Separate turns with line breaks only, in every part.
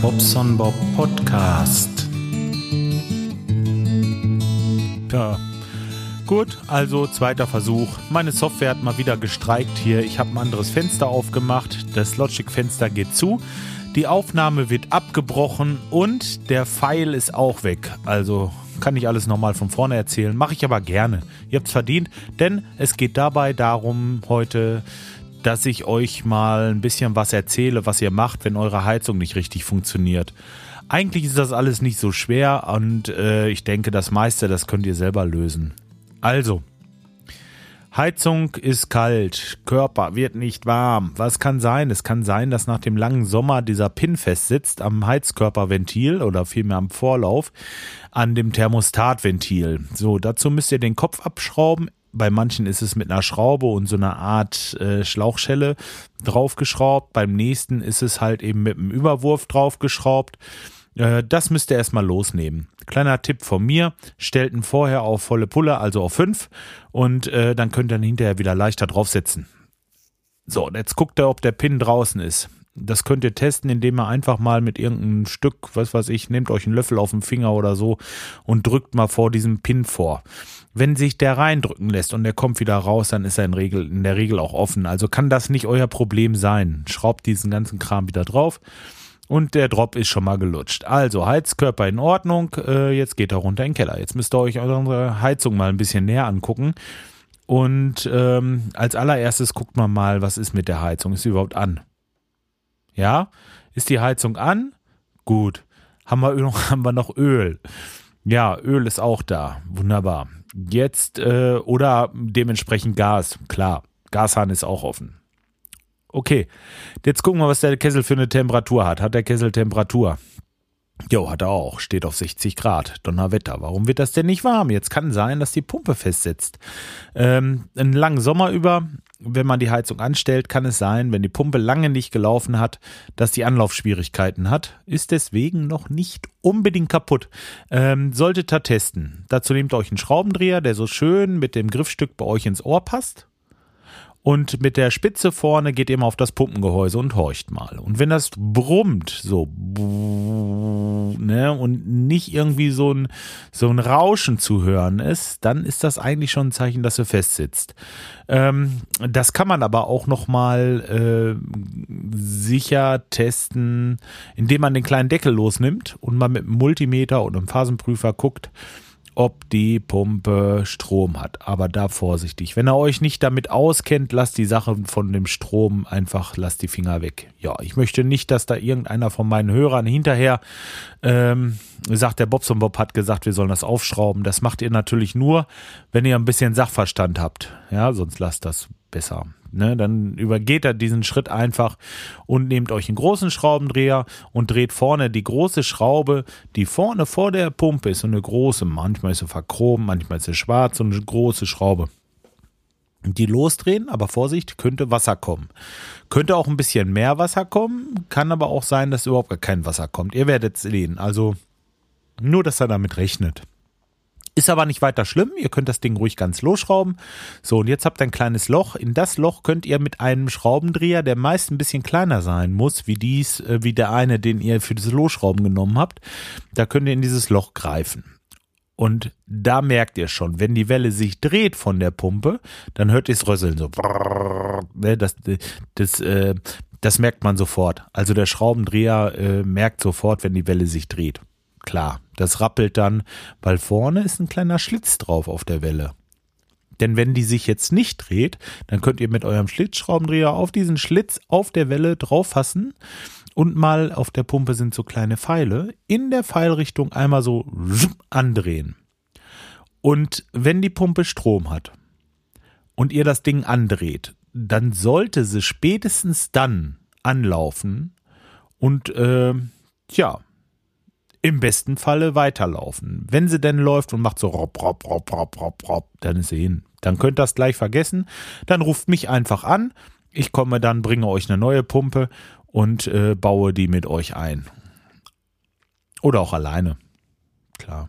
Bobson Bob Podcast.
Ja. Gut, also zweiter Versuch. Meine Software hat mal wieder gestreikt hier. Ich habe ein anderes Fenster aufgemacht. Das Logic-Fenster geht zu. Die Aufnahme wird abgebrochen und der Pfeil ist auch weg. Also kann ich alles nochmal von vorne erzählen. Mache ich aber gerne. Ihr habt es verdient, denn es geht dabei darum, heute dass ich euch mal ein bisschen was erzähle, was ihr macht, wenn eure Heizung nicht richtig funktioniert. Eigentlich ist das alles nicht so schwer und äh, ich denke, das meiste, das könnt ihr selber lösen. Also, Heizung ist kalt, Körper wird nicht warm. Was kann sein? Es kann sein, dass nach dem langen Sommer dieser Pin festsitzt am Heizkörperventil oder vielmehr am Vorlauf an dem Thermostatventil. So, dazu müsst ihr den Kopf abschrauben, bei manchen ist es mit einer Schraube und so einer Art äh, Schlauchschelle draufgeschraubt. Beim nächsten ist es halt eben mit einem Überwurf draufgeschraubt. Äh, das müsst ihr erstmal losnehmen. Kleiner Tipp von mir, stellt ihn vorher auf volle Pulle, also auf 5 und äh, dann könnt ihr ihn hinterher wieder leichter draufsetzen. So, und jetzt guckt ihr, ob der Pin draußen ist. Das könnt ihr testen, indem ihr einfach mal mit irgendeinem Stück, was weiß ich, nehmt euch einen Löffel auf den Finger oder so und drückt mal vor diesem Pin vor. Wenn sich der reindrücken lässt und der kommt wieder raus, dann ist er in, der Regel auch offen. Also kann das nicht euer Problem sein. Schraubt diesen ganzen Kram wieder drauf und der Drop ist schon mal gelutscht. Also Heizkörper in Ordnung. Äh, jetzt geht er runter in den Keller. Jetzt müsst ihr euch eure Heizung mal ein bisschen näher angucken. Und ähm, als allererstes guckt man mal, was ist mit der Heizung? Ist sie überhaupt an? Ja? Ist die Heizung an? Gut. Haben wir, haben wir noch Öl? Ja, Öl ist auch da. Wunderbar. Jetzt äh, oder dementsprechend Gas. Klar, Gashahn ist auch offen. Okay, jetzt gucken wir, was der Kessel für eine Temperatur hat. Hat der Kessel Temperatur? Jo, hat er auch. Steht auf 60 Grad. Donnerwetter. Warum wird das denn nicht warm? Jetzt kann sein, dass die Pumpe festsetzt. Ähm, einen langen Sommer über, wenn man die Heizung anstellt, kann es sein, wenn die Pumpe lange nicht gelaufen hat, dass die Anlaufschwierigkeiten hat. Ist deswegen noch nicht unbedingt kaputt. Ähm, solltet ihr testen. Dazu nehmt euch einen Schraubendreher, der so schön mit dem Griffstück bei euch ins Ohr passt und mit der Spitze vorne geht ihr mal auf das Pumpengehäuse und horcht mal. Und wenn das brummt, so, ne, und nicht irgendwie so ein, so ein Rauschen zu hören ist, dann ist das eigentlich schon ein Zeichen, dass er festsitzt. Ähm, das kann man aber auch nochmal äh, sicher testen, indem man den kleinen Deckel losnimmt und mal mit einem Multimeter oder einem Phasenprüfer guckt, ob die Pumpe Strom hat. Aber da vorsichtig. Wenn ihr euch nicht damit auskennt, lasst die Sache von dem Strom einfach, lasst die Finger weg. Ja, ich möchte nicht, dass da irgendeiner von meinen Hörern hinterher ähm, sagt, der Bobson Bob hat gesagt, wir sollen das aufschrauben. Das macht ihr natürlich nur, wenn ihr ein bisschen Sachverstand habt. Ja, sonst lasst das besser. Ne, dann übergeht er diesen Schritt einfach und nehmt euch einen großen Schraubendreher und dreht vorne die große Schraube, die vorne vor der Pumpe ist, so eine große, manchmal ist sie verchromt, manchmal ist sie schwarz, so eine große Schraube. Die losdrehen, aber Vorsicht, könnte Wasser kommen. Könnte auch ein bisschen mehr Wasser kommen, kann aber auch sein, dass überhaupt gar kein Wasser kommt. Ihr werdet sehen. Also nur, dass er damit rechnet. Ist aber nicht weiter schlimm. Ihr könnt das Ding ruhig ganz losschrauben. So, und jetzt habt ihr ein kleines Loch. In das Loch könnt ihr mit einem Schraubendreher, der meist ein bisschen kleiner sein muss, wie dies, äh, wie der eine, den ihr für das Losschrauben genommen habt, da könnt ihr in dieses Loch greifen. Und da merkt ihr schon, wenn die Welle sich dreht von der Pumpe, dann hört ihr es rösseln so. Das, das, das merkt man sofort. Also der Schraubendreher merkt sofort, wenn die Welle sich dreht. Klar, das rappelt dann, weil vorne ist ein kleiner Schlitz drauf auf der Welle. Denn wenn die sich jetzt nicht dreht, dann könnt ihr mit eurem Schlitzschraubendreher auf diesen Schlitz auf der Welle drauf fassen und mal auf der Pumpe sind so kleine Pfeile, in der Pfeilrichtung einmal so andrehen. Und wenn die Pumpe Strom hat und ihr das Ding andreht, dann sollte sie spätestens dann anlaufen und äh, ja, im besten Falle weiterlaufen. Wenn sie denn läuft und macht so rob, rob, rob, rob, rob, rob, dann ist sie hin. Dann könnt ihr das gleich vergessen. Dann ruft mich einfach an. Ich komme dann, bringe euch eine neue Pumpe und äh, baue die mit euch ein. Oder auch alleine. Klar.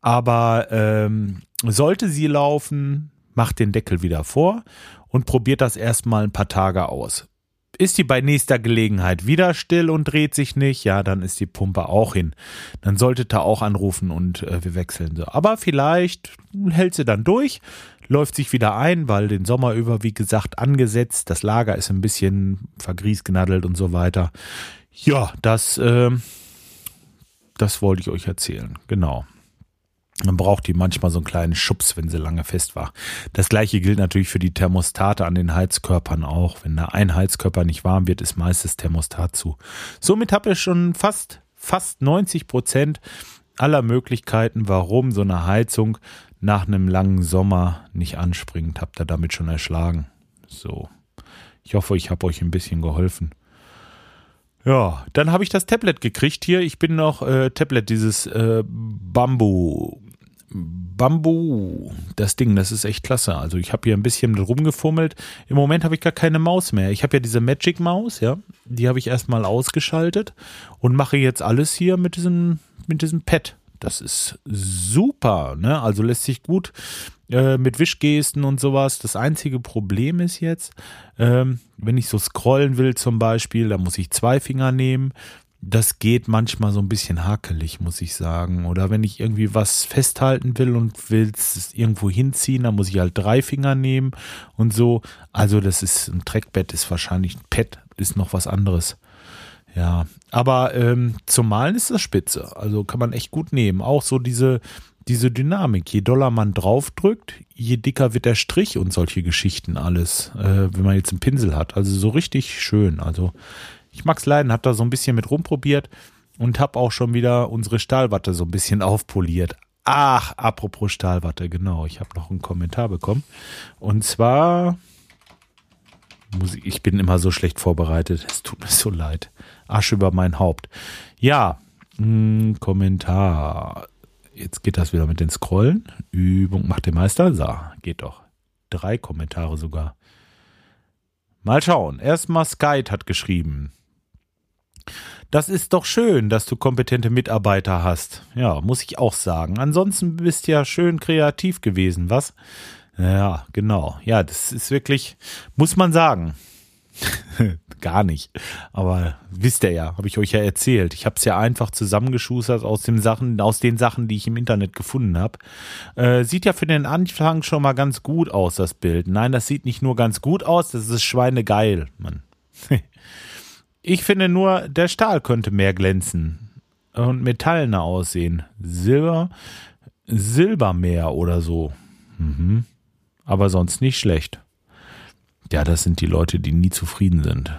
Aber ähm, sollte sie laufen, macht den Deckel wieder vor und probiert das erstmal ein paar Tage aus Ist die bei nächster Gelegenheit wieder still und dreht sich nicht, ja, dann ist die Pumpe auch hin. Dann solltet ihr auch anrufen und äh, wir wechseln sie. Aber vielleicht hält sie dann durch, läuft sich wieder ein, weil den Sommer über, wie gesagt, angesetzt. Das Lager ist ein bisschen vergriesgenadelt und so weiter. Ja, das, äh, das wollte ich euch erzählen. Genau. Dann braucht die manchmal so einen kleinen Schubs, wenn sie lange fest war. Das gleiche gilt natürlich für die Thermostate an den Heizkörpern auch. Wenn da ein Heizkörper nicht warm wird, ist meist Thermostat zu. Somit habe ich schon fast, fast 90 Prozent aller Möglichkeiten, warum so eine Heizung nach einem langen Sommer nicht anspringt. Habt ihr damit schon erschlagen. So. Ich hoffe, ich habe euch ein bisschen geholfen. Ja, dann habe ich das Tablet gekriegt hier. Ich bin noch äh, Tablet, dieses äh, Bambu Bambu, das Ding, das ist echt klasse. Also ich habe hier ein bisschen rumgefummelt. Im Moment habe ich gar keine Maus mehr. Ich habe ja diese Magic Maus, ja, die habe ich erstmal ausgeschaltet und mache jetzt alles hier mit diesem mit diesem Pad. Das ist super, ne? Also lässt sich gut äh, mit Wischgesten und sowas. Das einzige Problem ist jetzt, ähm, wenn ich so scrollen will zum Beispiel, da muss ich zwei Finger nehmen das geht manchmal so ein bisschen hakelig, muss ich sagen. Oder wenn ich irgendwie was festhalten will und will es irgendwo hinziehen, dann muss ich halt drei Finger nehmen und so. Also das ist ein Trackbett, ist wahrscheinlich ein Pad, ist noch was anderes. Ja, aber ähm, zum Malen ist das spitze. Also kann man echt gut nehmen. Auch so diese, diese Dynamik. Je doller man draufdrückt, je dicker wird der Strich und solche Geschichten alles, äh, wenn man jetzt einen Pinsel hat. Also so richtig schön. Also ich mag's leiden, hab da so ein bisschen mit rumprobiert und hab auch schon wieder unsere Stahlwatte so ein bisschen aufpoliert. Ach, apropos Stahlwatte, genau. Ich habe noch einen Kommentar bekommen. Und zwar, ich bin immer so schlecht vorbereitet. Es tut mir so leid. Asche über mein Haupt. Ja, mh, hm, Kommentar. Jetzt geht das wieder mit den Scrollen. Übung macht den Meister. So, geht doch. Drei Kommentare sogar. Mal schauen. Erstmal Skype hat geschrieben. Das ist doch schön, dass du kompetente Mitarbeiter hast. Ja, muss ich auch sagen. Ansonsten bist du ja schön kreativ gewesen, was? Ja, genau. Ja, das ist wirklich, muss man sagen. Gar nicht. Aber wisst ihr ja, habe ich euch ja erzählt. Ich habe es ja einfach zusammengeschustert aus den Sachen, aus den Sachen, die ich im Internet gefunden habe. Äh, sieht ja für den Anfang schon mal ganz gut aus, das Bild. Nein, das sieht nicht nur ganz gut aus, das ist schweinegeil, Mann. Ich finde nur, der Stahl könnte mehr glänzen und metallener aussehen. Silber, Silbermeer oder so. Mhm. Aber sonst nicht schlecht. Ja, das sind die Leute, die nie zufrieden sind.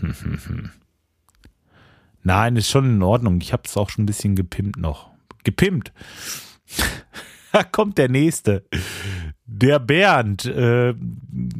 Nein, ist schon in Ordnung. Ich habe es auch schon ein bisschen gepimpt noch. Gepimpt. da kommt der nächste. Der Bernd, äh,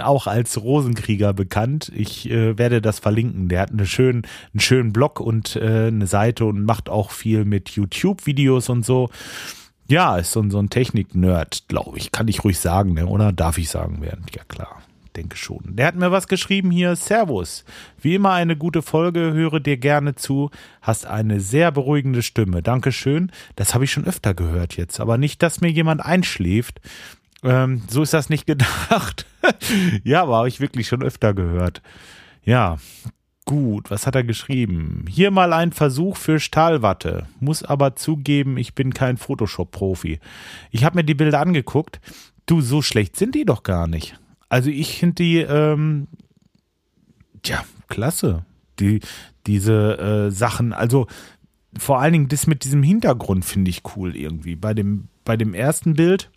auch als Rosenkrieger bekannt. Ich äh, werde das verlinken. Der hat eine schön, einen schönen Blog und äh, eine Seite und macht auch viel mit YouTube-Videos und so. Ja, ist so, so ein Technik-Nerd, glaube ich. Kann ich ruhig sagen, ne? oder darf ich sagen werden? Ja, klar. Denke schon. Der hat mir was geschrieben hier. Servus. Wie immer eine gute Folge, höre dir gerne zu. Hast eine sehr beruhigende Stimme. Dankeschön. Das habe ich schon öfter gehört jetzt. Aber nicht, dass mir jemand einschläft. Ähm, so ist das nicht gedacht. ja, aber habe ich wirklich schon öfter gehört. Ja, gut. Was hat er geschrieben? Hier mal ein Versuch für Stahlwatte. Muss aber zugeben, ich bin kein Photoshop-Profi. Ich habe mir die Bilder angeguckt. Du, so schlecht sind die doch gar nicht. Also ich finde die, ähm, ja, klasse. Die, diese äh, Sachen, also vor allen Dingen das mit diesem Hintergrund finde ich cool irgendwie. Bei dem, bei dem ersten Bild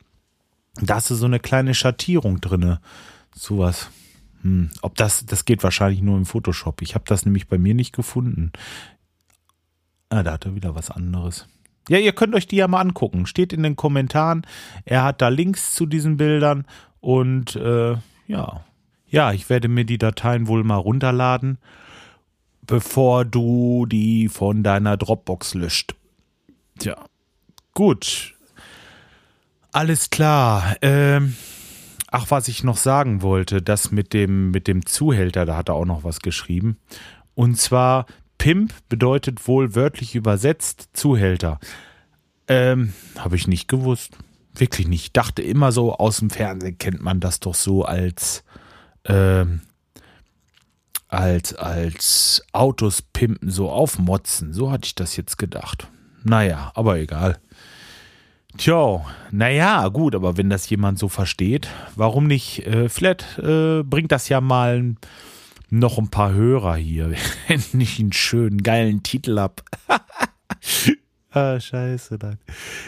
da hast du so eine kleine Schattierung drinne. Sowas. Hm. Ob das, das geht wahrscheinlich nur im Photoshop. Ich habe das nämlich bei mir nicht gefunden. Ah, da hat er wieder was anderes. Ja, ihr könnt euch die ja mal angucken. Steht in den Kommentaren. Er hat da Links zu diesen Bildern und äh, ja. Ja, ich werde mir die Dateien wohl mal runterladen, bevor du die von deiner Dropbox löscht. Tja. Gut. Alles klar. Ähm, ach, was ich noch sagen wollte, das mit dem, mit dem Zuhälter, da hat er auch noch was geschrieben. Und zwar, Pimp bedeutet wohl wörtlich übersetzt Zuhälter. Ähm, habe ich nicht gewusst. Wirklich nicht. Ich dachte immer so, aus dem Fernsehen kennt man das doch so als, ähm, als, als Autos pimpen, so aufmotzen. So hatte ich das jetzt gedacht. Naja, aber egal. Tja, naja, gut, aber wenn das jemand so versteht, warum nicht? Äh, vielleicht äh, bringt das ja mal noch ein paar Hörer hier, wenn ich einen schönen, geilen Titel hab. ah, scheiße, dann.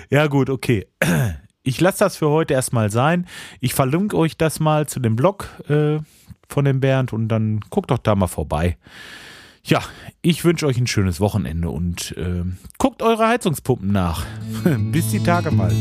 Ja, gut, okay. Ich lasse das für heute erstmal sein. Ich verlinke euch das mal zu dem Blog äh, von dem Bernd und dann guckt doch da mal vorbei. Ja, ich wünsche euch ein schönes Wochenende und äh, guckt eure Heizungspumpen nach. Bis die Tage mal.